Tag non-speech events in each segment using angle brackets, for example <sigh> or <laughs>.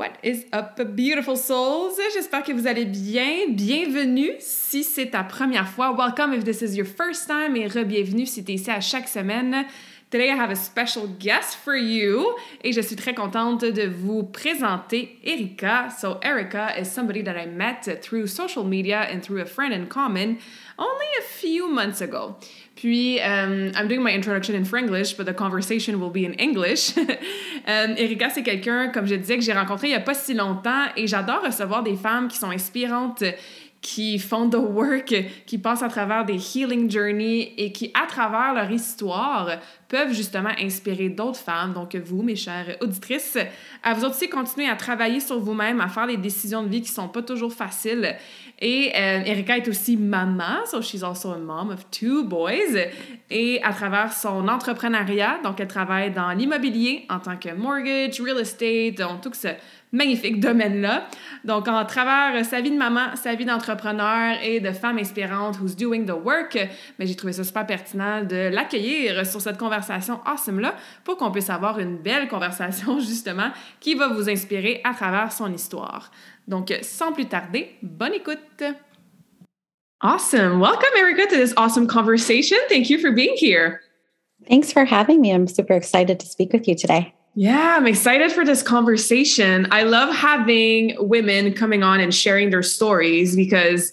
What is up, beautiful souls? J'espère que vous allez bien. Bienvenue si c'est ta première fois. Welcome if this is your first time et re-bienvenue si tu es ici à chaque semaine. Today I have a special guest for you et je suis très contente de vous présenter Erika. So Erika is somebody that I met through social media and through a friend in common only a few months ago. Puis, um, I'm doing my introduction in Franglish, but the conversation will be in English. um, <laughs> Erika, c'est quelqu'un, comme je disais, que j'ai rencontré il n'y a pas si longtemps et j'adore recevoir des femmes qui sont inspirantes qui font the work, qui passent à travers des healing journeys et qui, à travers leur histoire, peuvent justement inspirer d'autres femmes, donc vous, mes chères auditrices, à vous aussi continuer à travailler sur vous-même, à faire des décisions de vie qui sont pas toujours faciles. Et euh, Erika est aussi maman, so she's also a mom of two boys. Et à travers son entrepreneuriat, donc elle travaille dans l'immobilier en tant que mortgage, real estate, donc tout ce magnifique domaine-là. Donc, en travers sa vie de maman, sa vie d'entrepreneur et de femme inspirante who's doing the work, mais j'ai trouvé ça super pertinent de l'accueillir sur cette conversation awesome-là pour qu'on puisse avoir une belle conversation, <laughs> justement, qui va vous inspirer à travers son histoire. Donc, sans plus tarder, bonne écoute! Awesome. Welcome, Erica, to this awesome conversation. Thank you for being here. Thanks for having me. I'm super excited to speak with you today. Yeah, I'm excited for this conversation. I love having women coming on and sharing their stories because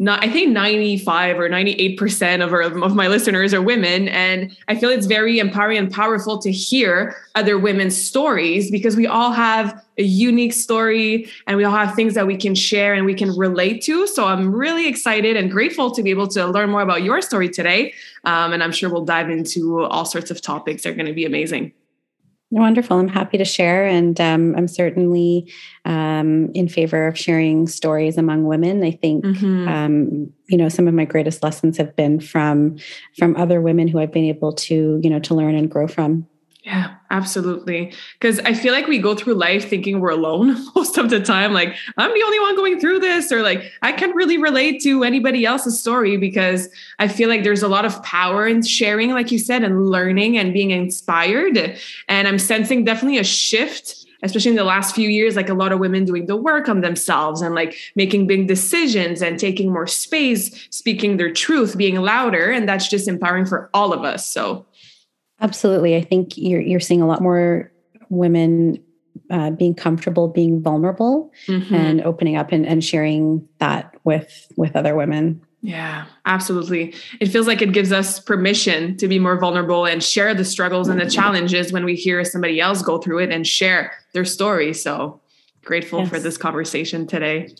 not, I think 95 or 98% of, our, of my listeners are women. And I feel it's very empowering and powerful to hear other women's stories because we all have a unique story and we all have things that we can share and we can relate to. So I'm really excited and grateful to be able to learn more about your story today. Um, and I'm sure we'll dive into all sorts of topics that are going to be amazing. Wonderful. I'm happy to share. And um, I'm certainly um, in favor of sharing stories among women. I think, mm-hmm. um, you know, some of my greatest lessons have been from, from other women who I've been able to, you know, to learn and grow from. Yeah, absolutely. Because I feel like we go through life thinking we're alone <laughs> most of the time. Like, I'm the only one going through this, or like, I can't really relate to anybody else's story because I feel like there's a lot of power in sharing, like you said, and learning and being inspired. And I'm sensing definitely a shift especially in the last few years, like a lot of women doing the work on themselves and like making big decisions and taking more space, speaking their truth, being louder. And that's just empowering for all of us. So Absolutely. I think you're you're seeing a lot more women uh, being comfortable being vulnerable mm-hmm. and opening up and, and sharing that with with other women. Yeah, absolutely. It feels like it gives us permission to be more vulnerable and share the struggles and the challenges when we hear somebody else go through it and share their story. So grateful yes. for this conversation today.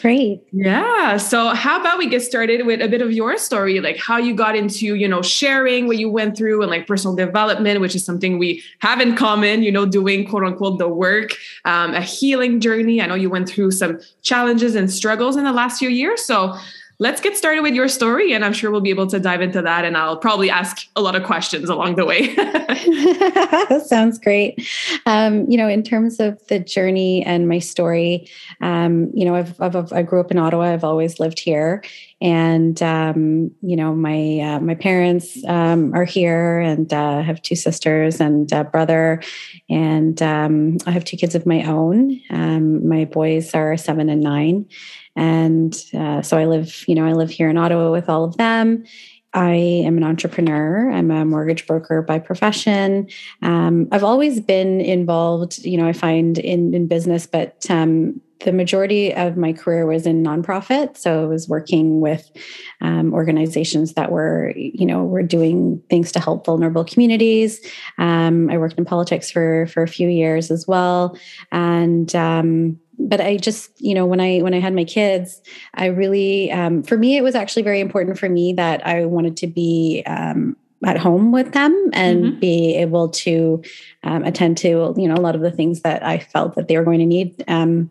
Great. Yeah. So how about we get started with a bit of your story, like how you got into, you know, sharing what you went through and like personal development, which is something we have in common, you know, doing quote unquote the work, um, a healing journey. I know you went through some challenges and struggles in the last few years. So let's get started with your story and i'm sure we'll be able to dive into that and i'll probably ask a lot of questions along the way. <laughs> <laughs> Sounds great. Um, you know in terms of the journey and my story um, you know I've, I've, i grew up in ottawa. I've always lived here. And um, you know my uh, my parents um, are here and uh, have two sisters and a brother. And um, i have two kids of my own. Um, my boys are seven and nine and uh, so I live, you know, I live here in Ottawa with all of them. I am an entrepreneur. I'm a mortgage broker by profession. Um, I've always been involved, you know, I find in, in business, but um, the majority of my career was in nonprofit. So I was working with um, organizations that were, you know, were doing things to help vulnerable communities. Um, I worked in politics for for a few years as well, and um, but I just, you know, when I when I had my kids, I really, um, for me, it was actually very important for me that I wanted to be um, at home with them and mm-hmm. be able to um, attend to, you know, a lot of the things that I felt that they were going to need. Um,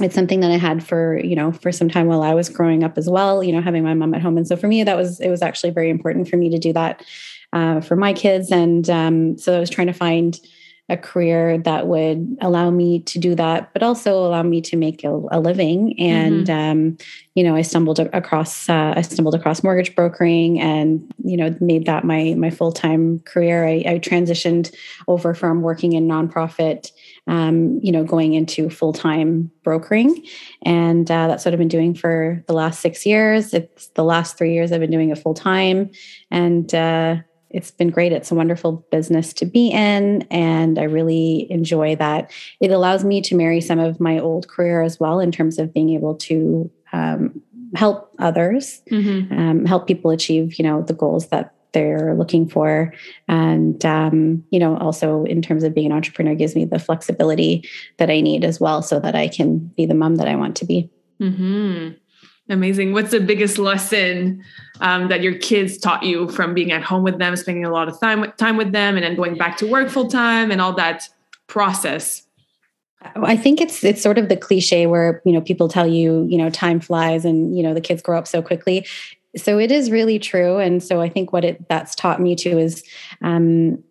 it's something that I had for, you know, for some time while I was growing up as well, you know, having my mom at home. And so for me, that was, it was actually very important for me to do that uh, for my kids. And um, so I was trying to find, a career that would allow me to do that, but also allow me to make a, a living. And mm-hmm. um, you know, I stumbled across uh, I stumbled across mortgage brokering, and you know, made that my my full time career. I, I, transitioned over from working in nonprofit, um, you know, going into full time brokering, and uh, that's what I've been doing for the last six years. It's the last three years I've been doing it full time, and uh, it's been great. It's a wonderful business to be in, and I really enjoy that. It allows me to marry some of my old career as well in terms of being able to um, help others, mm-hmm. um, help people achieve, you know, the goals that they're looking for, and um, you know, also in terms of being an entrepreneur, gives me the flexibility that I need as well, so that I can be the mom that I want to be. Mm-hmm. Amazing. What's the biggest lesson um, that your kids taught you from being at home with them, spending a lot of time time with them, and then going back to work full time and all that process? I think it's it's sort of the cliche where you know people tell you you know time flies and you know the kids grow up so quickly. So it is really true, and so I think what it that's taught me too is um,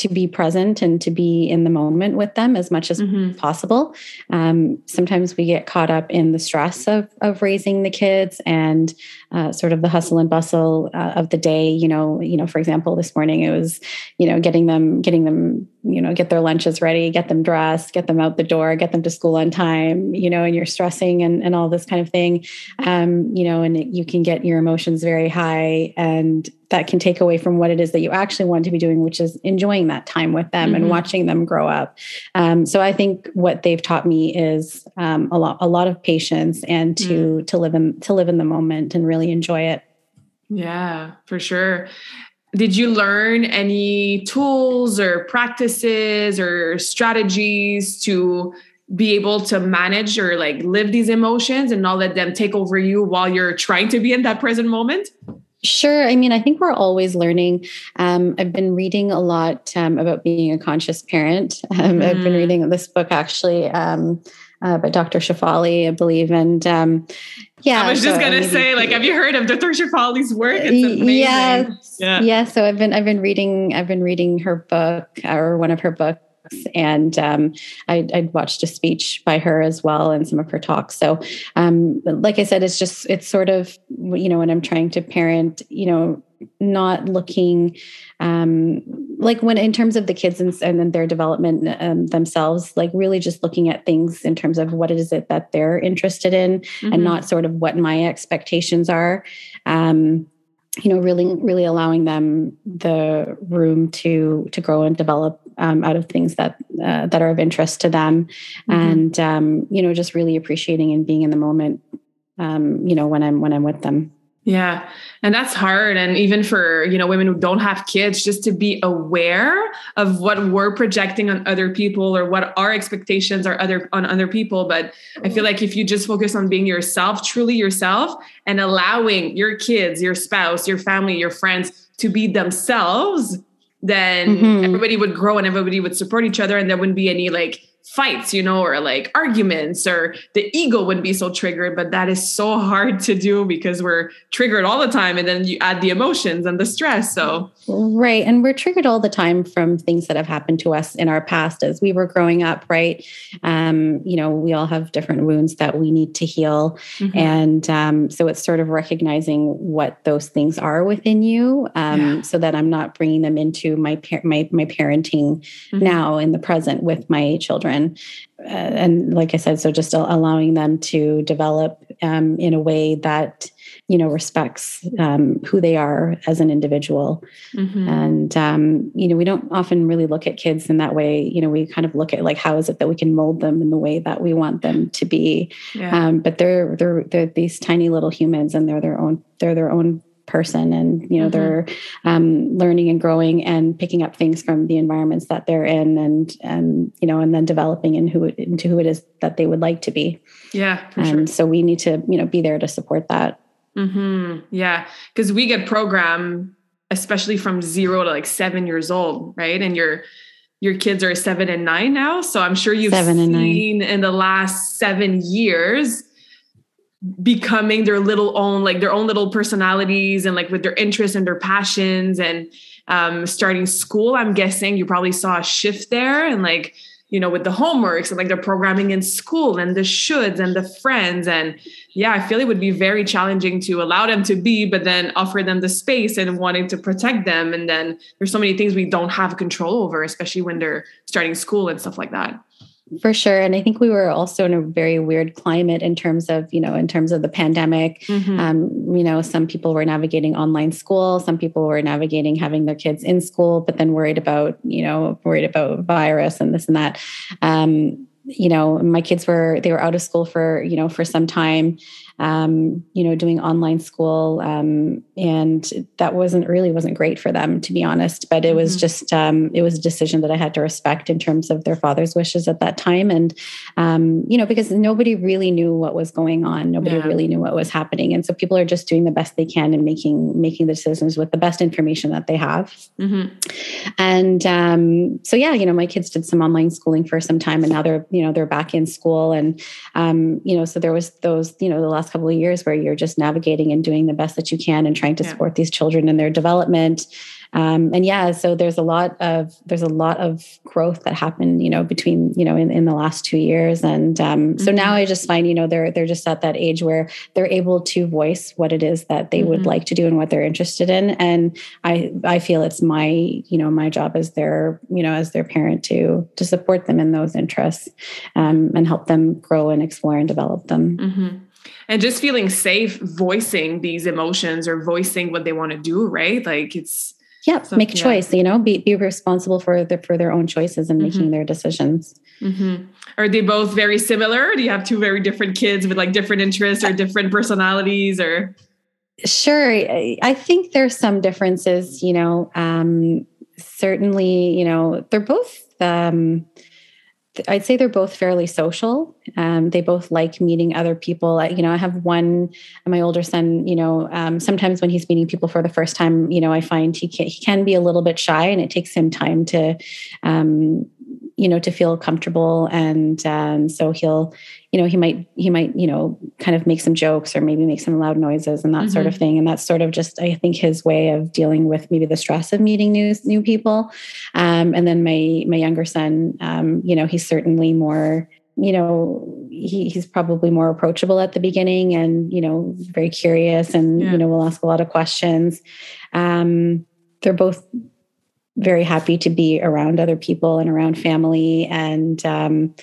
to be present and to be in the moment with them as much as mm-hmm. possible. Um, sometimes we get caught up in the stress of, of raising the kids and uh, sort of the hustle and bustle uh, of the day. You know, you know, for example, this morning it was, you know, getting them, getting them, you know, get their lunches ready, get them dressed, get them out the door, get them to school on time. You know, and you're stressing and and all this kind of thing. Um, you know, and it, you can get your emotions very high and that can take away from what it is that you actually want to be doing, which is enjoying that time with them mm-hmm. and watching them grow up. Um, so I think what they've taught me is um, a lot, a lot of patience and to mm. to live in to live in the moment and really enjoy it. Yeah, for sure. Did you learn any tools or practices or strategies to be able to manage or like live these emotions and not let them take over you while you're trying to be in that present moment? Sure. I mean, I think we're always learning. Um, I've been reading a lot um, about being a conscious parent. <laughs> Um, mm. I've been mm. reading this book actually um, uh, by Dr. Shefali, I believe. And um, yeah. I was just so gonna say, like, have you heard of Dr. Shefali's work? It's amazing. Yeah, yeah. Yeah. So I've been I've been reading I've been reading her book or one of her books and um, I, would watched a speech by her as well and some of her talks. So, um, like I said, it's just it's sort of you know when I'm trying to parent, you know, not looking um, like when in terms of the kids and, and their development um, themselves, like really just looking at things in terms of what is it that they're interested in, mm-hmm. and not sort of what my expectations are. Um, you know really really allowing them the room to to grow and develop um, out of things that uh, that are of interest to them mm-hmm. and um, you know just really appreciating and being in the moment um, you know when i'm when i'm with them yeah. And that's hard. And even for, you know, women who don't have kids, just to be aware of what we're projecting on other people or what our expectations are other on other people. But I feel like if you just focus on being yourself, truly yourself, and allowing your kids, your spouse, your family, your friends to be themselves, then mm-hmm. everybody would grow and everybody would support each other and there wouldn't be any like fights, you know, or like arguments, or the ego wouldn't be so triggered. But that is so <laughs> hard to do because we're triggered all the time. And then you add the emotions and the stress. So, right. And we're triggered all the time from things that have happened to us in our past as we were growing up, right? Um, you know, we all have different wounds that we need to heal. Mm-hmm. And um, so it's sort of recognizing what those things are within you um, yeah. so that I'm not bringing them into my, par- my, my parenting mm-hmm. now in the present with my children children. Uh, and like I said, so just allowing them to develop um, in a way that you know respects um, who they are as an individual. Mm-hmm. And um, you know, we don't often really look at kids in that way. You know, we kind of look at like how is it that we can mold them in the way that we want them to be. Yeah. Um, but they're they're they're these tiny little humans, and they're their own they're their own person and you know mm-hmm. they're um, learning and growing and picking up things from the environments that they're in and and you know and then developing in who into who it is that they would like to be yeah and sure. so we need to you know be there to support that mm-hmm. yeah because we get program especially from zero to like seven years old right and you're your kids are seven and nine now. So I'm sure you've seven seen in the last seven years becoming their little own, like their own little personalities and like with their interests and their passions and um, starting school. I'm guessing you probably saw a shift there and like, you know, with the homeworks and like their programming in school and the shoulds and the friends and yeah, I feel it would be very challenging to allow them to be, but then offer them the space and wanting to protect them. And then there's so many things we don't have control over, especially when they're starting school and stuff like that. For sure. And I think we were also in a very weird climate in terms of, you know, in terms of the pandemic. Mm-hmm. Um, you know, some people were navigating online school, some people were navigating having their kids in school, but then worried about, you know, worried about virus and this and that. Um, you know my kids were they were out of school for you know for some time um, you know, doing online school. Um, and that wasn't really wasn't great for them, to be honest. But it was mm-hmm. just um, it was a decision that I had to respect in terms of their father's wishes at that time. And um, you know, because nobody really knew what was going on, nobody yeah. really knew what was happening, and so people are just doing the best they can and making making the decisions with the best information that they have. Mm-hmm. And um, so, yeah, you know, my kids did some online schooling for some time, and now they're you know they're back in school, and um, you know, so there was those you know the last couple of years where you're just navigating and doing the best that you can and trying to yeah. support these children in their development um, and yeah so there's a lot of there's a lot of growth that happened you know between you know in, in the last two years. And um, so mm-hmm. now i just find you know they're they're just at that age where they're able to voice what it is that they mm-hmm. would like to do and what they're interested in. And i i feel it's my you know my job as their you know as their parent to to support them in those interests um, and help them grow and explore and develop them. Mm-hmm. And just feeling safe voicing these emotions or voicing what they want to do right? Like it's yeah make a choice you know be, be responsible for their for their own choices and mm-hmm. making their decisions mm-hmm. are they both very similar do you have two very different kids with like different interests or different personalities or sure i think there's some differences you know um certainly you know they're both um I'd say they're both fairly social. Um, they both like meeting other people. You know, I have one, my older son. You know, um, sometimes when he's meeting people for the first time, you know, I find he can, he can be a little bit shy, and it takes him time to, um, you know, to feel comfortable. And um, so he'll you know he might he might you know kind of make some jokes or maybe make some loud noises and that mm-hmm. sort of mm-hmm. thing and that's sort of just i think his way of dealing with maybe the stress of meeting new new people um, and then my my younger son um, you know he's certainly more you know he, he's probably more approachable at the beginning and you know very curious and yeah. you know will ask a lot of questions um, they're both very happy to be around other people and around family. And um,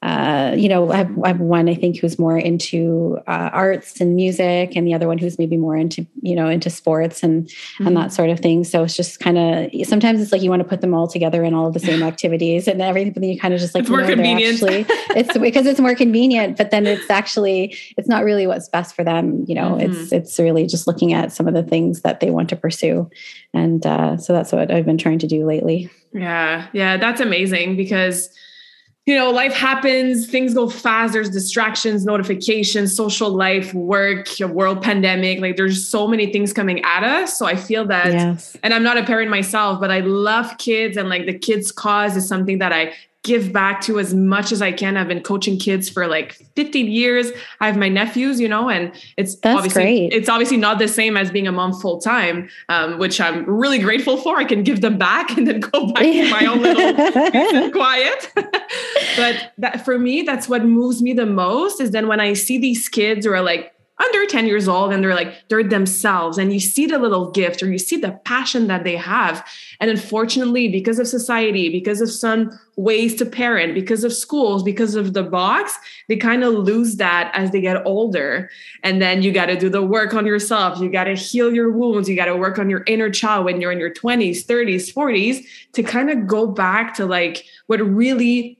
uh, you know, I have, I have, one I think who's more into uh, arts and music, and the other one who's maybe more into you know into sports and mm-hmm. and that sort of thing. So it's just kind of sometimes it's like you want to put them all together in all of the same <laughs> activities and everything, but then you kind of just like it's more convenient. Actually, it's <laughs> because it's more convenient, but then it's actually it's not really what's best for them. You know, mm-hmm. it's it's really just looking at some of the things that they want to pursue, and uh, so that's what I've been trying to do lately. Yeah, yeah, that's amazing because you know, life happens, things go fast, there's distractions, notifications, social life, work, world pandemic. Like there's so many things coming at us. So I feel that, yes. and I'm not a parent myself, but I love kids and like the kids' cause is something that I give back to as much as I can. I've been coaching kids for like 15 years. I have my nephews, you know, and it's That's obviously great. it's obviously not the same as being a mom full time, um, which I'm really grateful for. I can give them back <laughs> and then go back to my own little <laughs> quiet. <laughs> but that for me, that's what moves me the most is then when I see these kids who are like under 10 years old and they're like they're themselves and you see the little gift or you see the passion that they have. And unfortunately because of society because of some ways to parent because of schools because of the box they kind of lose that as they get older. And then you got to do the work on yourself. You got to heal your wounds. You got to work on your inner child when you're in your 20s 30s 40s to kind of go back to like what really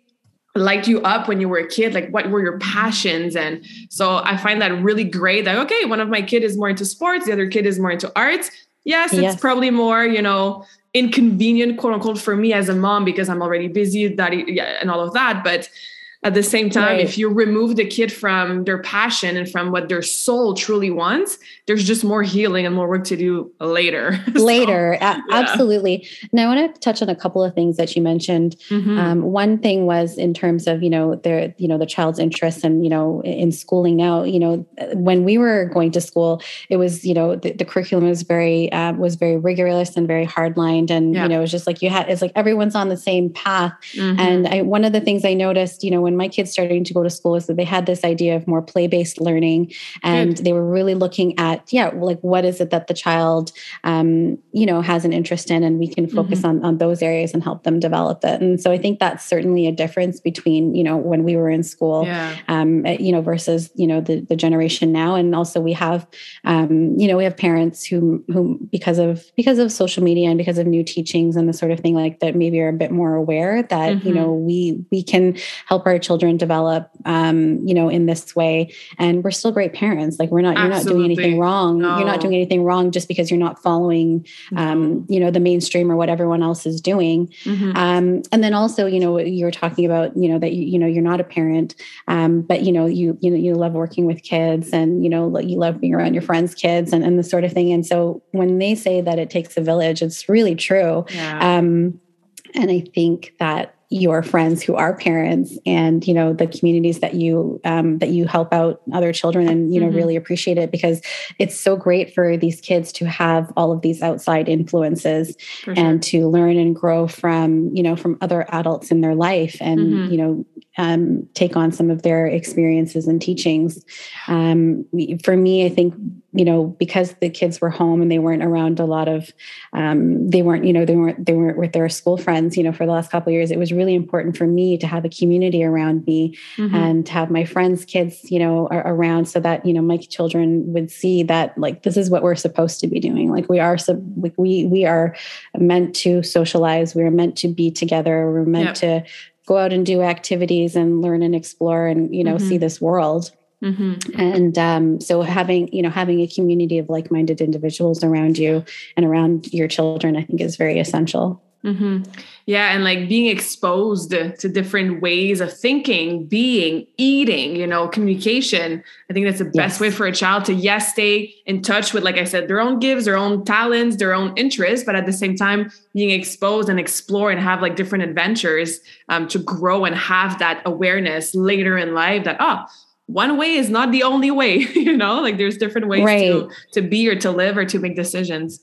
light you up when you were a kid like what were your passions and so i find that really great that okay one of my kid is more into sports the other kid is more into arts yes it's yes. probably more you know inconvenient quote unquote for me as a mom because i'm already busy that yeah, and all of that but at the same time right. if you remove the kid from their passion and from what their soul truly wants there's just more healing and more work to do later <laughs> later so, yeah. absolutely now i want to touch on a couple of things that you mentioned mm-hmm. um, one thing was in terms of you know their you know the child's interests and you know in schooling now you know when we were going to school it was you know the, the curriculum was very uh, was very rigorous and very hardlined and yeah. you know it was just like you had it's like everyone's on the same path mm-hmm. and I, one of the things i noticed you know when my kids starting to go to school is that they had this idea of more play-based learning and Good. they were really looking at yeah like what is it that the child um, you know has an interest in and we can focus mm-hmm. on, on those areas and help them develop it and so i think that's certainly a difference between you know when we were in school yeah. um, eh, you know versus you know the, the generation now and also we have um, you know we have parents who who because of because of social media and because of new teachings and the sort of thing like that maybe are a bit more aware that mm-hmm. you know we we can help our children develop um, you know in this way. And we're still great parents. Like we're not you're not doing anything wrong. No. you're not doing anything wrong just because you're not following um, you know the mainstream or what everyone else is doing. Mm-hmm. um, and then also you know you're talking about you know that you, you know you're not a parent um, but you know you you know you love working with kids and you know you love being around your friends kids and, and the sort of thing. And so when they say that it takes a village it's really true. Yeah. um, and i think that your friends who are parents and you know the communities that you um, that you help out other children and you know mm-hmm. really appreciate it because it's so great for these kids to have all of these outside influences sure. and to learn and grow from you know from other adults in their life and mm-hmm. you know um, take on some of their experiences and teachings um, for me i think you know because the kids were home and they weren't around a lot of um, they weren't you know they weren't they weren't with their school friends you know for the last couple years it was really important for me to have a community around me mm-hmm. and to have my friends kids you know around so that you know my children would see that like this is what we're supposed to be doing like we are so like we we are meant to socialize we're meant to be together we're meant yep. to go out and do activities and learn and explore and you know mm-hmm. see this world Mm-hmm. And um, so having, you know, having a community of like-minded individuals around you and around your children, I think is very essential. Mm-hmm. Yeah, and like being exposed to different ways of thinking, being, eating, you know, communication. I think that's the best way for a child to yes stay in touch with, like I said, their own gifts, their own talents, their own interests, but at the same time being exposed and explore and have like different adventures um, to grow and have that awareness later in life that oh one way is not the only way <laughs> you know like there's different ways right. to to be or to live or to make decisions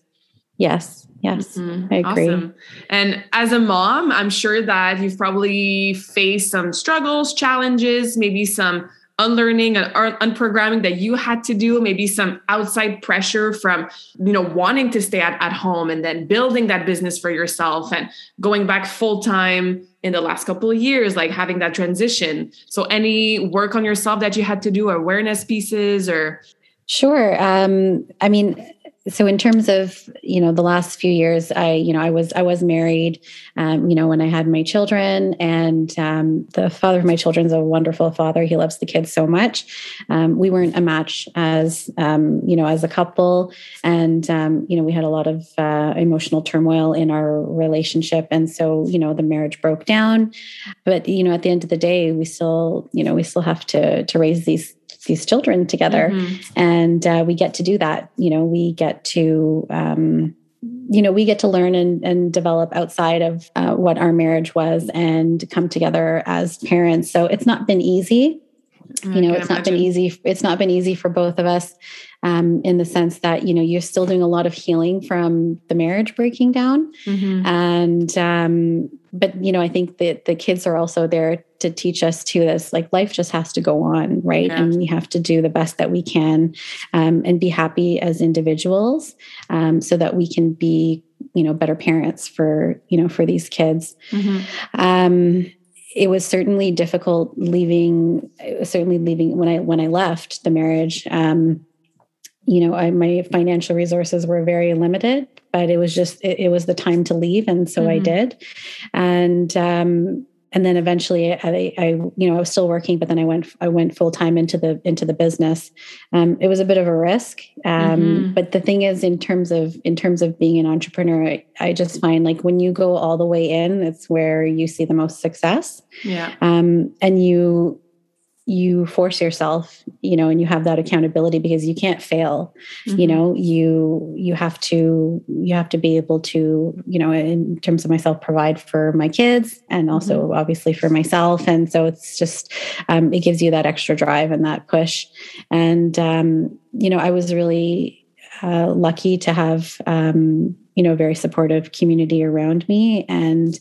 yes yes mm-hmm. i agree awesome. and as a mom i'm sure that you've probably faced some struggles challenges maybe some unlearning and unprogramming that you had to do maybe some outside pressure from you know wanting to stay at, at home and then building that business for yourself and going back full time in the last couple of years like having that transition so any work on yourself that you had to do awareness pieces or sure um i mean so in terms of you know the last few years i you know i was i was married um, you know when i had my children and um, the father of my children is a wonderful father. He loves the kids so much. Um, we weren't a match as um, you know as a couple and um, you know we had a lot of uh, emotional turmoil in our relationship and so you know the marriage broke down. But you know at the end of the day we still you know we still have to to raise these these children together mm-hmm. and uh, we get to do that you know we get to um, you know we get to learn and, and develop outside of uh, what our marriage was and come together as parents so it's not been easy you know it's imagine. not been easy it's not been easy for both of us um, in the sense that you know you're still doing a lot of healing from the marriage breaking down mm-hmm. and um, but you know i think that the kids are also there to teach us to this like life just has to go on right yeah. and we have to do the best that we can um, and be happy as individuals um, so that we can be you know better parents for you know for these kids mm-hmm. um, it was certainly difficult leaving certainly leaving when i when i left the marriage um, you know I, my financial resources were very limited but it was just it, it was the time to leave and so mm-hmm. i did and um and then eventually I, I, you know, I was still working, but then I went, I went full time into the, into the business. Um, it was a bit of a risk. Um, mm-hmm. but the thing is in terms of, in terms of being an entrepreneur, I, I, just find like when you go all the way in, it's where you see the most success. Yeah. Um, and you, you force yourself you know and you have that accountability because you can't fail mm-hmm. you know you you have to you have to be able to you know in terms of myself provide for my kids and also mm-hmm. obviously for myself and so it's just um, it gives you that extra drive and that push and um, you know i was really uh, lucky to have um, you know a very supportive community around me and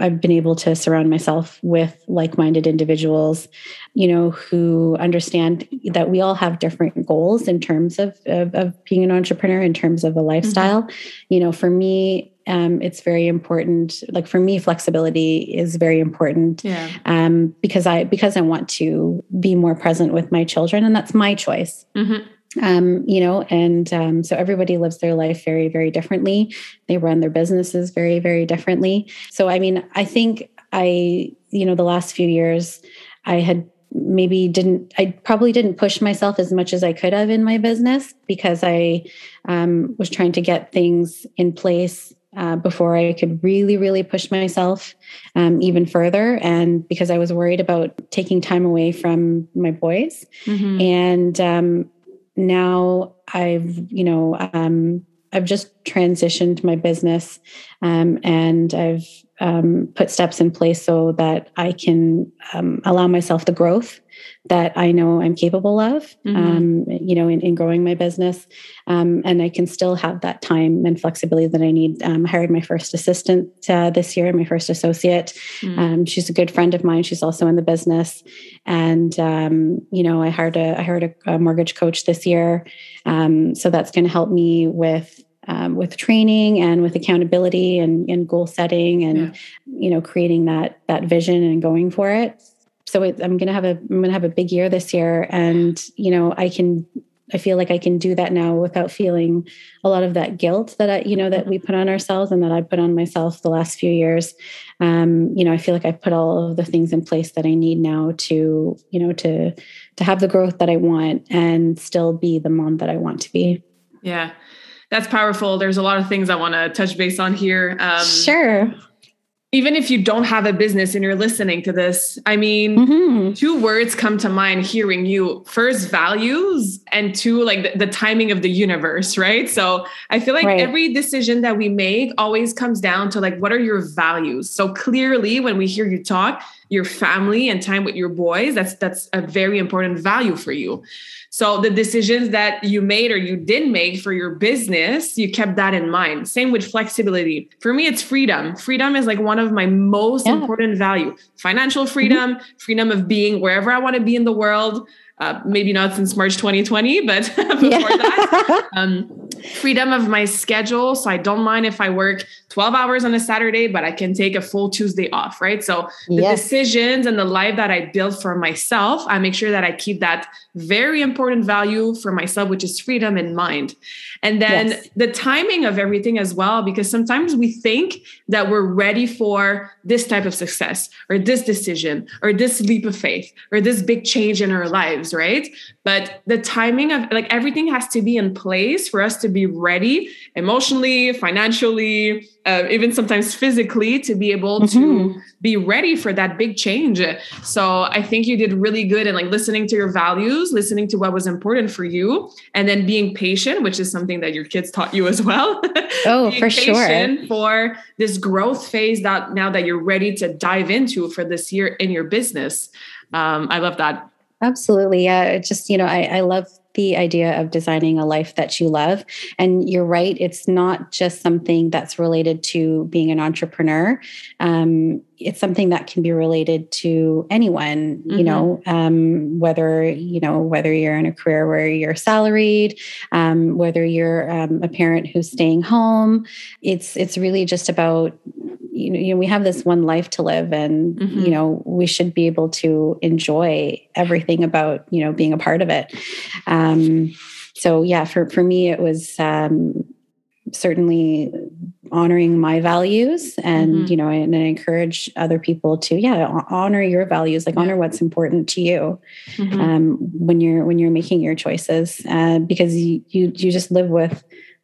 I've been able to surround myself with like-minded individuals, you know, who understand that we all have different goals in terms of of, of being an entrepreneur, in terms of a lifestyle. Mm-hmm. You know, for me, um, it's very important. Like for me, flexibility is very important. Yeah. Um, because I because I want to be more present with my children, and that's my choice. Mm-hmm um, you know, and um, so everybody lives their life very, very differently. They run their businesses very, very differently. So, I mean, I think I, you know, the last few years, I had maybe didn't i probably didn't push myself as much as i could have in my business because i um, was trying to get things in place uh, before i could really really push myself um, even further and because i was worried about taking time away from my boys mm-hmm. and um, now I've, you know, um, I've just transitioned my business um, and I've um, put steps in place so that I can um, allow myself the growth that I know I'm capable of, mm-hmm. Um, you know, in, in, growing my business. Um, and I can still have that time and flexibility that I need. I hired my first assistant uh, this year, my first associate. Mm-hmm. she's a good friend of mine. She's also in the business. And, you know, I hired a, I hired a, a mortgage coach this year. so that's going to help me with um, with training and with accountability and, and goal setting and yeah. you know creating that that vision and going for it. So it, i'm going to have a i'm to have a big year this year and you know i can i feel like i can do that now without feeling a lot of that guilt that i you know that we put on ourselves and that i put on myself the last few years. Um, you know i feel like i've put all of the things in place that i need now to you know to to have the growth that i want and still be the mom that i want to be. Yeah that's powerful. There's a lot of things I want to touch base on here. Um, sure. Even if you don't have a business and you're listening to this, I mean, mm-hmm. two words come to mind hearing you. First, values, and two, like the, the timing of the universe, right? So I feel like right. every decision that we make always comes down to like, what are your values? So clearly, when we hear you talk, your family and time with your boys, that's that's a very important value for you. So the decisions that you made or you didn't make for your business, you kept that in mind. Same with flexibility. For me, it's freedom. Freedom is like one of my most yeah. important value. Financial freedom, mm-hmm. freedom of being wherever I want to be in the world. Uh, maybe not since March 2020, but <laughs> before yeah. that, <laughs> um, freedom of my schedule. So I don't mind if I work 12 hours on a Saturday, but I can take a full Tuesday off, right? So the yes. decisions and the life that I build for myself, I make sure that I keep that very important value for myself, which is freedom in mind. And then yes. the timing of everything as well, because sometimes we think that we're ready for this type of success or this decision or this leap of faith or this big change in our lives, right? But the timing of like everything has to be in place for us to be ready emotionally, financially, uh, even sometimes physically to be able mm-hmm. to be ready for that big change. So I think you did really good in like listening to your values, listening to what was important for you, and then being patient, which is something that your kids taught you as well. <laughs> Oh, for sure. For this growth phase that now that you're ready to dive into for this year in your business. Um, I love that. Absolutely. Yeah. Just, you know, I, I love the idea of designing a life that you love. And you're right, it's not just something that's related to being an entrepreneur. Um, it's something that can be related to anyone you mm-hmm. know um, whether you know whether you're in a career where you're salaried um, whether you're um, a parent who's staying home it's it's really just about you know, you know we have this one life to live and mm-hmm. you know we should be able to enjoy everything about you know being a part of it um, so yeah for for me it was um, certainly honoring my values and mm-hmm. you know and, I encourage other people to yeah honor your values like yeah. honor what's important to you mm-hmm. um, when you're when you're making your choices uh, because you, you you just live with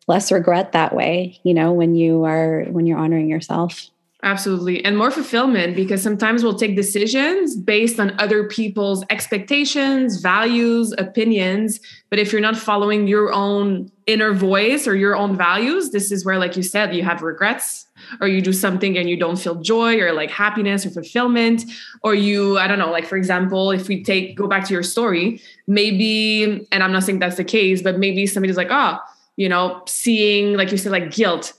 less regret that way you know when you are when you're honoring yourself Absolutely. And more fulfillment because sometimes we'll take decisions based on other people's expectations, values, opinions. But if you're not following your own inner voice or your own values, this is where, like you said, you have regrets or you do something and you don't feel joy or like happiness or fulfillment. Or you, I don't know, like for example, if we take, go back to your story, maybe, and I'm not saying that's the case, but maybe somebody's like, oh, you know, seeing, like you said, like guilt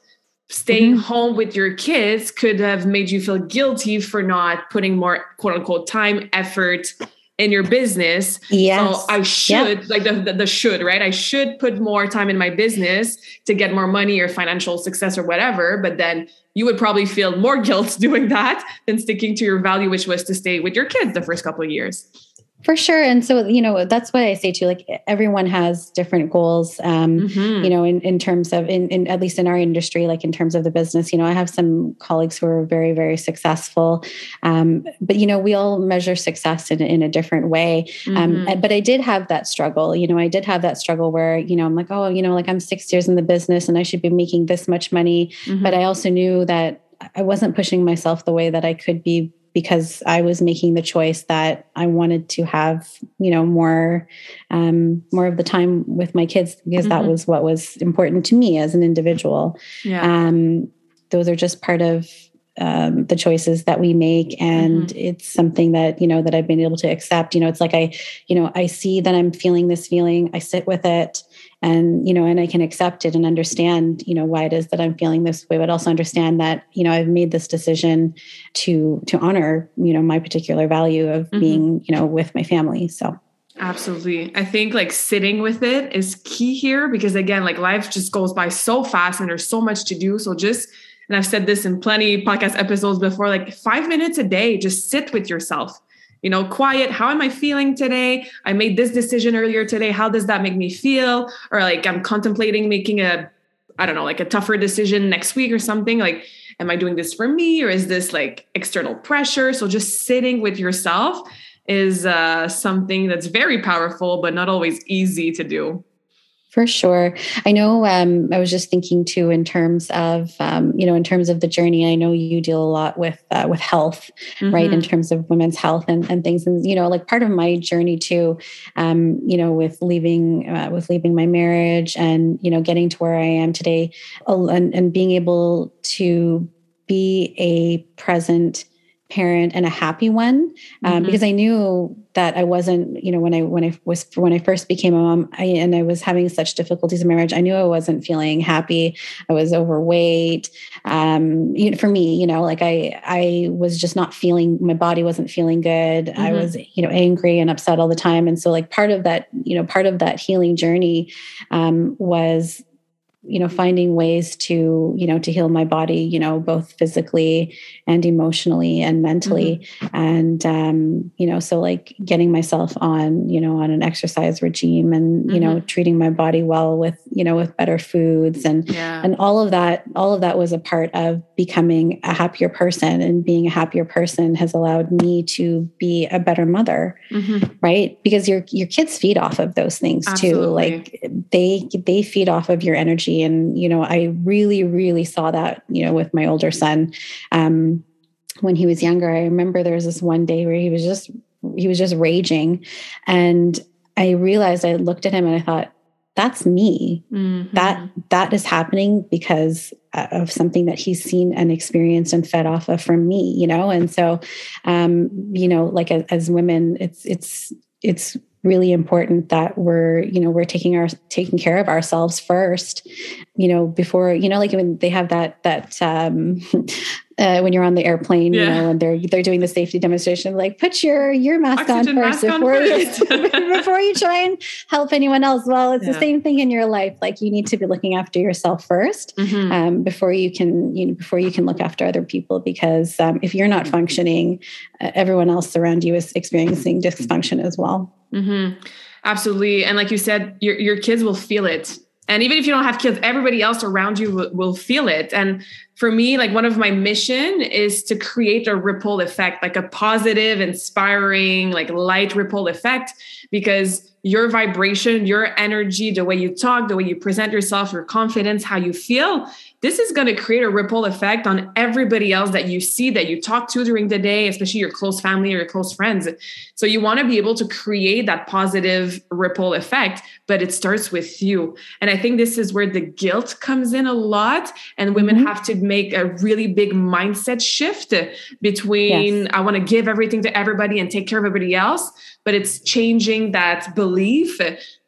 staying mm-hmm. home with your kids could have made you feel guilty for not putting more quote unquote time effort in your business yes. so i should yep. like the, the, the should right i should put more time in my business to get more money or financial success or whatever but then you would probably feel more <laughs> guilt doing that than sticking to your value which was to stay with your kids the first couple of years for sure. And so, you know, that's what I say too. Like everyone has different goals, um, mm-hmm. you know, in, in terms of, in, in, at least in our industry, like in terms of the business, you know, I have some colleagues who are very, very successful. Um, but, you know, we all measure success in, in a different way. Um, mm-hmm. but I did have that struggle, you know, I did have that struggle where, you know, I'm like, oh, you know, like I'm six years in the business and I should be making this much money. Mm-hmm. But I also knew that I wasn't pushing myself the way that I could be because I was making the choice that I wanted to have, you know, more, um, more of the time with my kids because mm-hmm. that was what was important to me as an individual. Yeah. Um, those are just part of um, the choices that we make, and mm-hmm. it's something that you know that I've been able to accept. You know, it's like I, you know, I see that I'm feeling this feeling, I sit with it, and you know and i can accept it and understand you know why it is that i'm feeling this way but also understand that you know i've made this decision to to honor you know my particular value of mm-hmm. being you know with my family so Absolutely. I think like sitting with it is key here because again, like life just goes by so fast and there's so much to do. So just, and I've said this in plenty podcast episodes before, like five minutes a day, just sit with yourself you know, quiet. How am I feeling today? I made this decision earlier today. How does that make me feel? Or like I'm contemplating making a, I don't know, like a tougher decision next week or something. Like, am I doing this for me or is this like external pressure? So just sitting with yourself is uh, something that's very powerful, but not always easy to do. For sure. I know um, I was just thinking too in terms of um, you know in terms of the journey. I know you deal a lot with uh, with health, mm-hmm. right? In mm-hmm. terms of women's health and, and things, and you know, like part of my journey too. Um, you know, with leaving uh, with leaving my marriage and you know getting to where I am today, and, and being able to be a present parent and a happy one um, mm-hmm. because I knew that I wasn't, you know, when I when I was when I first became a mom I, and I was having such difficulties in marriage, I knew I wasn't feeling happy. I was overweight. Um, you know, for me, you know, like I I was just not feeling my body wasn't feeling good. Mm-hmm. I was, you know, angry and upset all the time. And so like part of that, you know, part of that healing journey um, was you know finding ways to you know to heal my body you know both physically and emotionally and mentally mm-hmm. and um you know so like getting myself on you know on an exercise regime and you mm-hmm. know treating my body well with you know with better foods and yeah. and all of that all of that was a part of becoming a happier person and being a happier person has allowed me to be a better mother mm-hmm. right because your your kids feed off of those things Absolutely. too like they they feed off of your energy and, you know, I really, really saw that, you know, with my older son. Um, when he was younger, I remember there was this one day where he was just, he was just raging. And I realized I looked at him and I thought, that's me mm-hmm. that that is happening because of something that he's seen and experienced and fed off of from me you know and so um you know like as, as women it's it's it's really important that we're you know we're taking our taking care of ourselves first you know before you know like when they have that that um <laughs> uh, when you're on the airplane, yeah. you know, and they're they're doing the safety demonstration, like put your your mask Oxygen on first mask before on first. you before you try and help anyone else. Well, it's yeah. the same thing in your life. Like you need to be looking after yourself 1st mm-hmm. um, before you can you know before you can look after other people. Because um, if you're not functioning, uh, everyone else around you is experiencing dysfunction as well. Mm-hmm. Absolutely, and like you said, your your kids will feel it. And even if you don't have kids everybody else around you will, will, feel it. And for me like one of my mission is to create a ripple effect like a positive inspiring like light ripple effect because your vibration your energy the way you talk the way you present yourself your confidence how you feel this is going to create a ripple effect on everybody else that you see that you talk to during the day especially your close family or your close friends so you want to be able to create that positive ripple effect but it starts with you and i think this is where the guilt comes in a lot and women mm-hmm. have to make a really big mindset shift between yes. i want to give everything to everybody and take care of everybody else but it's changing that belief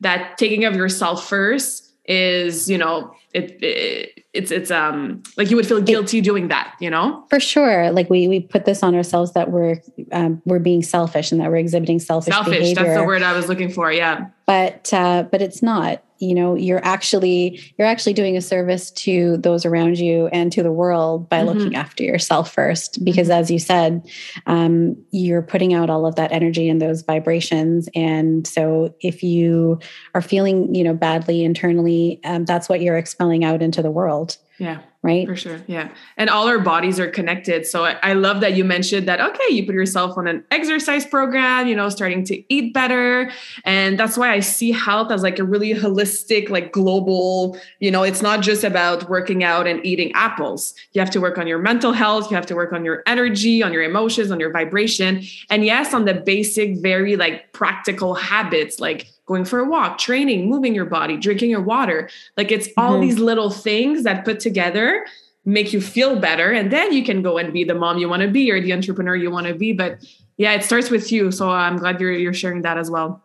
that taking of yourself first is you know it, it, it's it's um like you would feel guilty doing that you know for sure like we we put this on ourselves that we're um, we're being selfish and that we're exhibiting selfish selfish behavior. that's the word i was looking for yeah but uh but it's not you know you're actually you're actually doing a service to those around you and to the world by mm-hmm. looking after yourself first because mm-hmm. as you said um, you're putting out all of that energy and those vibrations and so if you are feeling you know badly internally um, that's what you're expelling out into the world yeah right? For sure. Yeah. And all our bodies are connected. So I, I, love that you mentioned that, okay, you put yourself on an exercise program, you know, starting to eat better. And that's why I see health as like a really holistic, like global, you know, it's not just about working out and eating apples. You have to work on your mental health. You have to work on your energy, on your emotions, on your vibration. And yes, on the basic, very like practical habits, like going for a walk, training, moving your body, drinking your water. Like it's all mm-hmm. these little things that put together make you feel better. And then you can go and be the mom you want to be or the entrepreneur you want to be. But yeah, it starts with you. So I'm glad you're you're sharing that as well.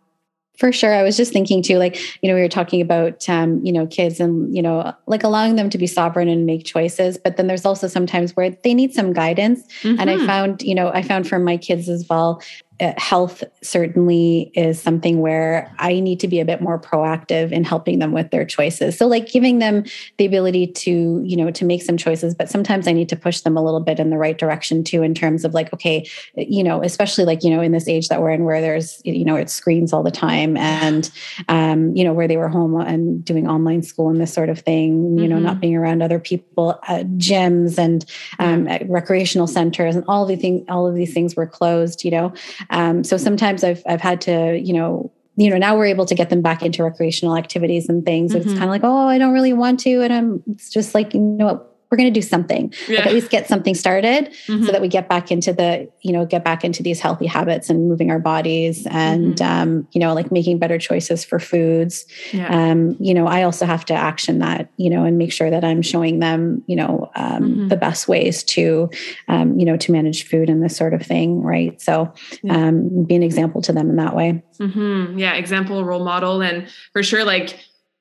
For sure. I was just thinking too, like, you know, we were talking about, um, you know, kids and, you know, like allowing them to be sovereign and make choices. But then there's also sometimes where they need some guidance. Mm-hmm. And I mm-hmm. found, you know, I found for my kids as well, uh, health certainly is something where I need to be a bit more proactive in helping them with their choices. So like giving them the ability to, you know, to make some choices, but sometimes I need to push them a little bit in the right direction too in terms of like okay, you know, especially like, you know, in this age that we're in where there's, you know, it screens all the time and um, you know, where they were home and doing online school and this sort of thing, you mm-hmm. know, not mm-hmm. being around other people, uh, gyms and um, recreational centers and all the things all of these things were closed, you know. Um, so sometimes I've I've had to, you know, you know, now we're able to get them back into recreational activities and things. Mm-hmm. It's kind of like, oh, I don't really want to, and I'm. It's just like, you know what, we're going to do something yeah. like at least get something started mm-hmm. so that we get back into the you know get back into these healthy habits and moving our bodies and mm-hmm. um, you know like making better choices for foods yeah. um, you know i also have to action that you know and make sure that i'm showing them you know um, mm-hmm. the best ways to um, you know to manage food and this sort of thing right so yeah. Um, be an example to them in that way mm-hmm. yeah example role model and for sure like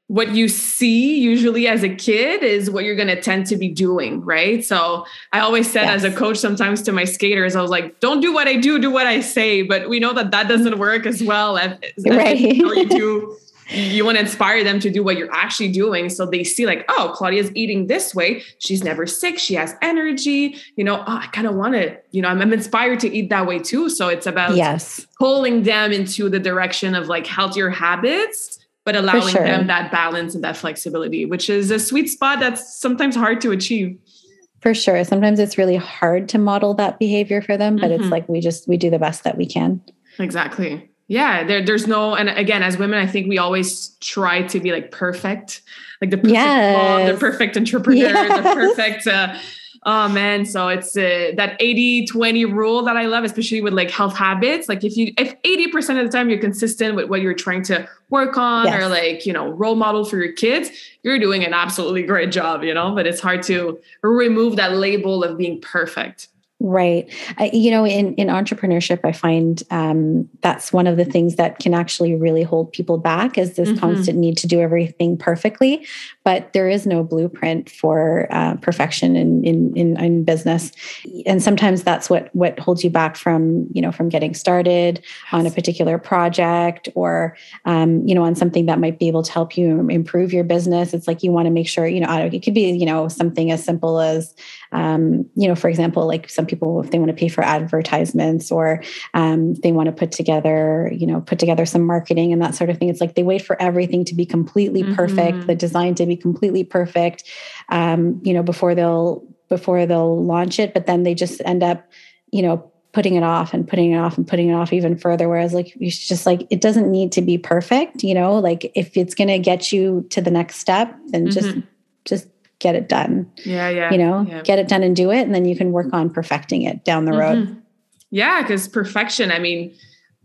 what you see usually as a kid is what you're going to tend to be doing, right? So I always said yes. as a coach sometimes to my skaters, I was like, don't do what I do, do what I say. But we know that that doesn't work as well as, right. <laughs> you do. You want to inspire them to do what you're actually doing. So they see, like, oh, Claudia's eating this way. She's never sick. She has energy. You know, oh, I kind of want to, you know, I'm, I'm inspired to eat that way too. So it's about yes. pulling them into the direction of like healthier habits but allowing sure. them that balance and that flexibility, which is a sweet spot that's sometimes hard to achieve. For sure. Sometimes it's really hard to model that behavior for them, but mm-hmm. it's like we just we do the best that we can. Exactly. Yeah, there, there's no, and again, as women, I think we always try to be like perfect, like the perfect yes. mom, the perfect entrepreneur, yes. the perfect uh, Oh man, so it's uh, that 80-20 rule that I love, especially with like health habits. Like if you if 80% of the time you're consistent with what you're trying to work on yes. or like, you know, role model for your kids, you're doing an absolutely great job, you know, but it's hard to remove that label of being perfect. Right. I, you know, in, in entrepreneurship, I find um, that's one of the things that can actually really hold people back is this mm-hmm. constant need to do everything perfectly. But there is no blueprint for uh, perfection in, in, in, in, business. And sometimes that's what, what holds you back from, you know, from getting started on a particular project or, um, you know, on something that might be able to help you improve your business. It's like you want to make sure, you know, it could be, you know, something as simple as, um, you know, for example, like some people if they want to pay for advertisements or um, they want to put together you know put together some marketing and that sort of thing it's like they wait for everything to be completely perfect mm-hmm. the design to be completely perfect um, you know before they'll before they'll launch it but then they just end up you know putting it off and putting it off and putting it off even further whereas like you just like it doesn't need to be perfect you know like if it's going to get you to the next step then mm-hmm. just just get it done yeah yeah you know yeah. get it done and do it and then you can work on perfecting it down the road mm-hmm. yeah because perfection i mean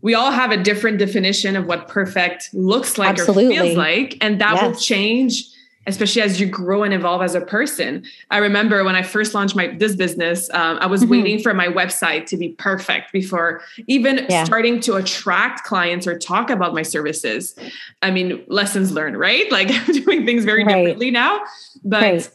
we all have a different definition of what perfect looks like Absolutely. or feels like and that yes. will change especially as you grow and evolve as a person. I remember when I first launched my this business, um, I was mm-hmm. waiting for my website to be perfect before even yeah. starting to attract clients or talk about my services. I mean, lessons learned, right? <laughs> Like I'm doing things very right. differently now, but. Right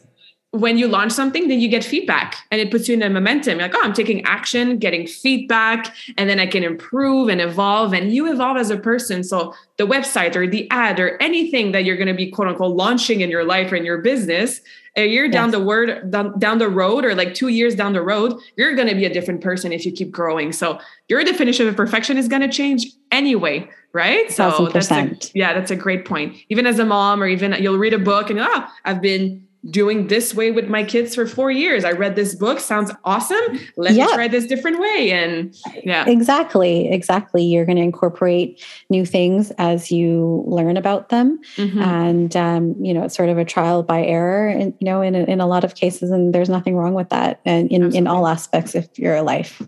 when you launch something, then you get feedback and it puts you in a momentum. You're like, oh, I'm taking action, getting feedback, and then I can improve and evolve. And you evolve as a person. So the website or the ad or anything that you're going to be quote unquote launching in your life or in your business, a year yes. down the word down, down the road or like two years down the road, you're going to be a different person if you keep growing. So your definition of perfection is going to change anyway right so that's a, yeah that's a great point even as a mom or even you'll read a book and oh i've been doing this way with my kids for four years. I read this book, sounds awesome. Let yeah. me try this different way. And yeah. Exactly. Exactly. You're going to incorporate new things as you learn about them. Mm-hmm. And, um, you know, it's sort of a trial by error, and, you know, in, in a lot of cases, and there's nothing wrong with that. And in, in all aspects of your life.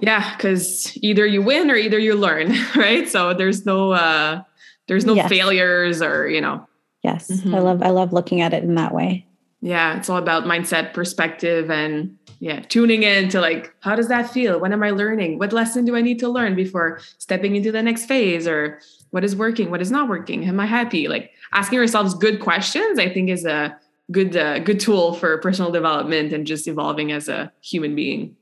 Yeah. Cause either you win or either you learn, <laughs> right? So there's no, uh, there's no yes. failures or, you know, yes mm-hmm. i love i love looking at it in that way. Yeah it's all about mindset perspective and yeah tuning in to like how does that feel? When am i learning? What lesson do i need to learn before stepping into the next phase? Or what is working? What is not working? Am i happy? Like asking ourselves good questions i think is a good uh, good tool for personal development and just evolving as a human being.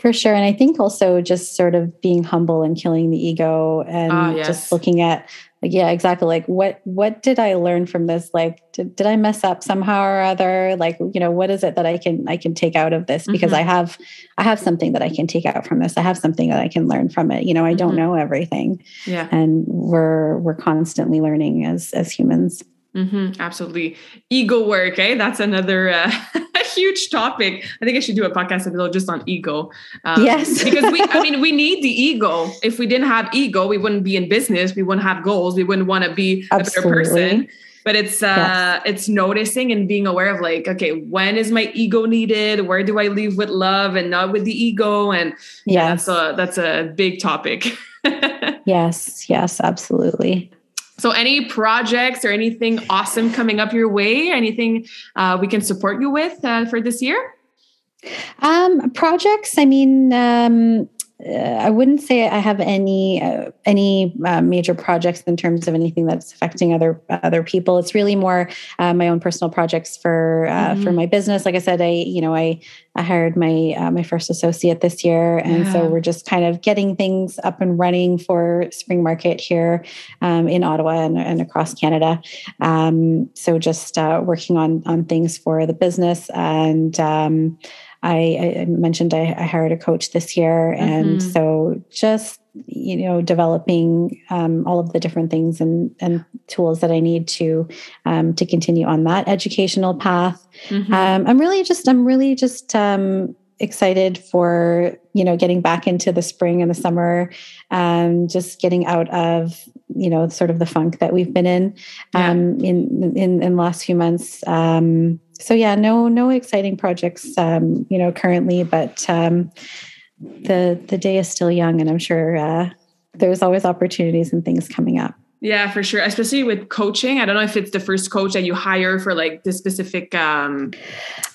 For sure and i think also just sort of being humble and killing the ego and uh, yes. just looking at like yeah exactly. Like what what did i learn from this? Like did, did i mess up somehow or other? Like you know what is it that i can i can take out of this? Because mm-hmm. i have i have something that i can take out from this. I have something that i can learn from it. You know i don't mm-hmm. know everything. Yeah. And we're we're constantly learning as as humans Mm-hmm, absolutely. Ego work, eh? That's another uh, <laughs> huge topic. I think I should do a podcast episode just on ego. Um, yes. <laughs> because we, I mean, we need the ego. If we didn't have ego, we wouldn't be in business. We wouldn't have goals. We wouldn't want to be Absolutely. a better person. But it's uh, yes. it's noticing and being aware of like, okay, when is my ego needed? Where do I leave with love and not with the ego? And yes. yeah, that's a that's a big topic. <laughs> yes, yes, absolutely. So, any projects or anything awesome coming up your way? Anything uh, we can support you with uh, for this year? Um, projects. I mean, um, uh, I wouldn't say I have any uh, any uh, major projects in terms of anything that's affecting other other people. It's really more uh, my own personal projects for uh, mm-hmm. for my business. Like I said, I you know I, I hired my uh, my first associate this year, and yeah. so we're just kind of getting things up and running for spring market here um, in Ottawa and, and across Canada. Um, so just working on on things for the business and. Um, I, I mentioned I, I, hired a coach this year, and mm-hmm. so just you know developing um, all of the different things and, and tools that I need to um, to continue on that educational path. Mm-hmm. Um, I'm really just I'm really just um, excited for you know getting back into the spring and the summer um just getting out of you know sort of the funk that we've been in yeah. um in in in the last few months um so yeah, no no exciting projects um, you know currently, but um, the the day is still young, and I'm sure uh, there's always opportunities and things coming up. Yeah, for sure. Especially with coaching. I don't know if it's the first coach that you hire for like this specific um,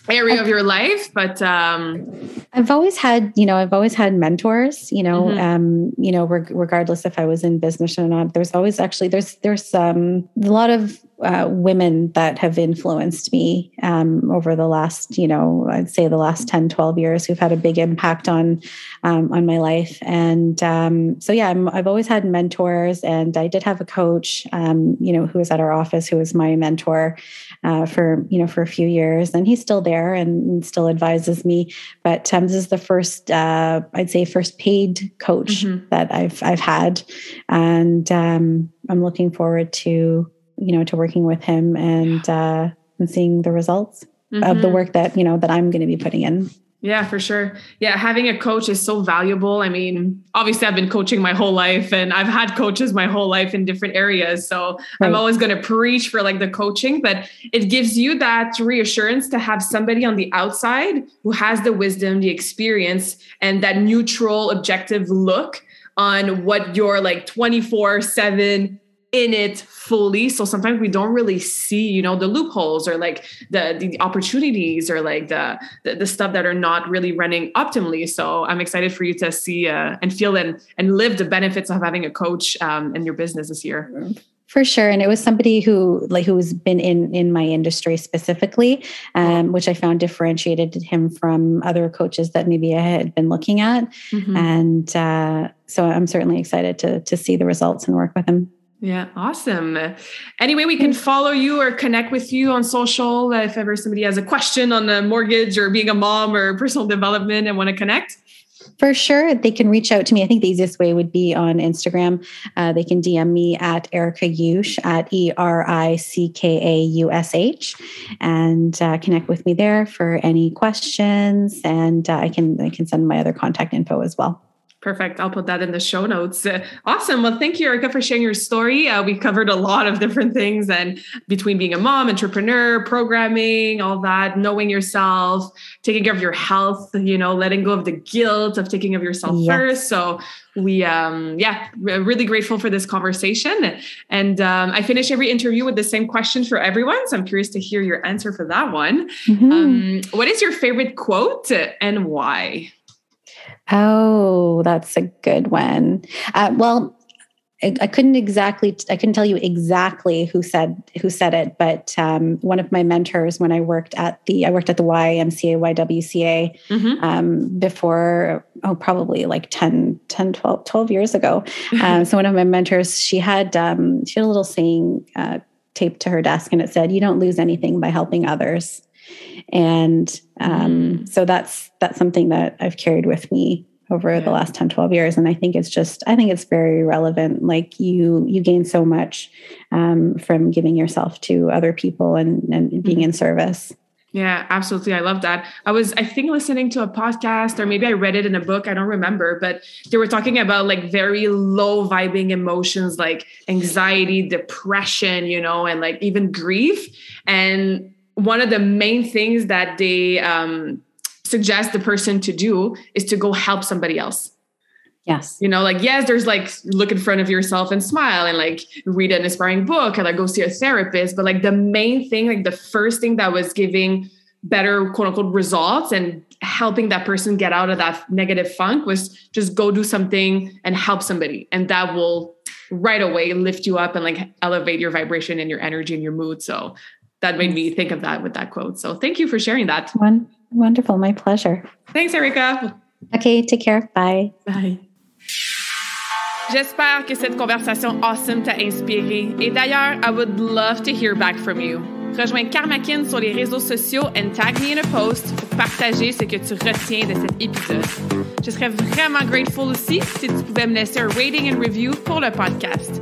area of your life, but um, I've always had, you know, I've always had mentors, you know, mm-hmm. um, you know, reg- regardless if I was in business or not, there's always actually, there's, there's um, a lot of uh, women that have influenced me um, over the last, you know, I'd say the last 10, 12 years who've had a big impact on um, on my life. And um, so, yeah, i have always had mentors, and I did have a coach, um, you know, who was at our office, who was my mentor uh, for, you know, for a few years, and he's still there and still advises me. But um, this is the first, uh, I'd say, first paid coach mm-hmm. that I've I've had, and um, I'm looking forward to you know to working with him and uh, and seeing the results mm-hmm. of the mm-hmm. work that you know that I'm going to be putting in. Yeah, for sure. Yeah, having a coach is so valuable. I mean, obviously, I've been coaching my whole life and I've had coaches my whole life in different areas. So right. I'm always going to preach for like the coaching, but it gives you that reassurance to have somebody on the outside who has the wisdom, the experience, and that neutral, objective look on what your like 24 7 in it fully. So sometimes we don't really see you know the loopholes or like the the opportunities or like the the, the stuff that are not really running optimally. So i'm excited for you to see uh, and feel and and live the benefits of having a coach um, in your business this year. For sure. And it was somebody who like who's been in in my industry specifically um, which i found differentiated him from other coaches that maybe i had been looking at. Mm-hmm. and uh, so i'm certainly excited to to see the results and work with him yeah, awesome. Anyway, we can follow you or connect with you on social if ever somebody has a question on the mortgage or being a mom or personal development and want to connect. For sure, they can reach out to me. I think the easiest way would be on Instagram. Uh, they can DM me at Erica Yush at E R I C K A U S H, and uh, connect with me there for any questions. And uh, I can I can send my other contact info as well. Perfect. I'll put that in the show notes. Uh, <laughs> awesome. Well, thank you, Erica, for sharing your story. Uh, we covered a lot of different things, and between being a mom, entrepreneur, programming, all that, knowing yourself, taking care of your health, you know, letting go of the guilt of taking of yourself yes. first. So we, um, yeah, really grateful for this conversation. And um, I finish every interview with the same question for everyone. So I'm curious to hear your answer for that one. Mm-hmm. Um, what is your favorite quote and why? Oh, that's a good one. Uh, well, I, I, couldn't exactly, I couldn't tell you exactly who said who said it, but um, one of my mentors when I worked at the, I worked at the YMCA, YWCA mm-hmm. um, before, oh, probably like 10, 10, 12, 12 years ago. Uh, so one of my mentors, she had, um, she had a little saying uh, taped to her desk, and it said, "You don't lose anything by helping others." And um, mm. so that's that's something that i've carried with me over yeah. the last 10 12 years and i think it's just i think it's very relevant like you you gain so much um, from giving yourself to other people and and being mm-hmm. in service yeah, absolutely. I love that. I was, I think, listening to a podcast, or maybe I read it in a book. I don't remember, but they were talking about like very low vibing emotions like anxiety, depression, you know, and like even grief. And one of the main things that they um, suggest the person to do is to go help somebody else. Yes. You know, like, yes, there's like look in front of yourself and smile and like read an inspiring book and like go see a therapist. But like the main thing, like the first thing that was giving better quote unquote results and helping that person get out of that negative funk was just go do something and help somebody. And that will right away lift you up and like elevate your vibration and your energy and your mood. So that made me think of that with that quote. So thank you for sharing that. One, wonderful. My pleasure. Thanks, Erica. Okay, take care. Bye. Bye. J'espère que cette conversation awesome t'a inspiré. Et d'ailleurs, I would love to hear back from you. Rejoins Karmakin sur les réseaux sociaux and tag me in a post pour partager ce que tu retiens de cet épisode. Je serais vraiment grateful aussi si tu pouvais me laisser un rating and review pour le podcast.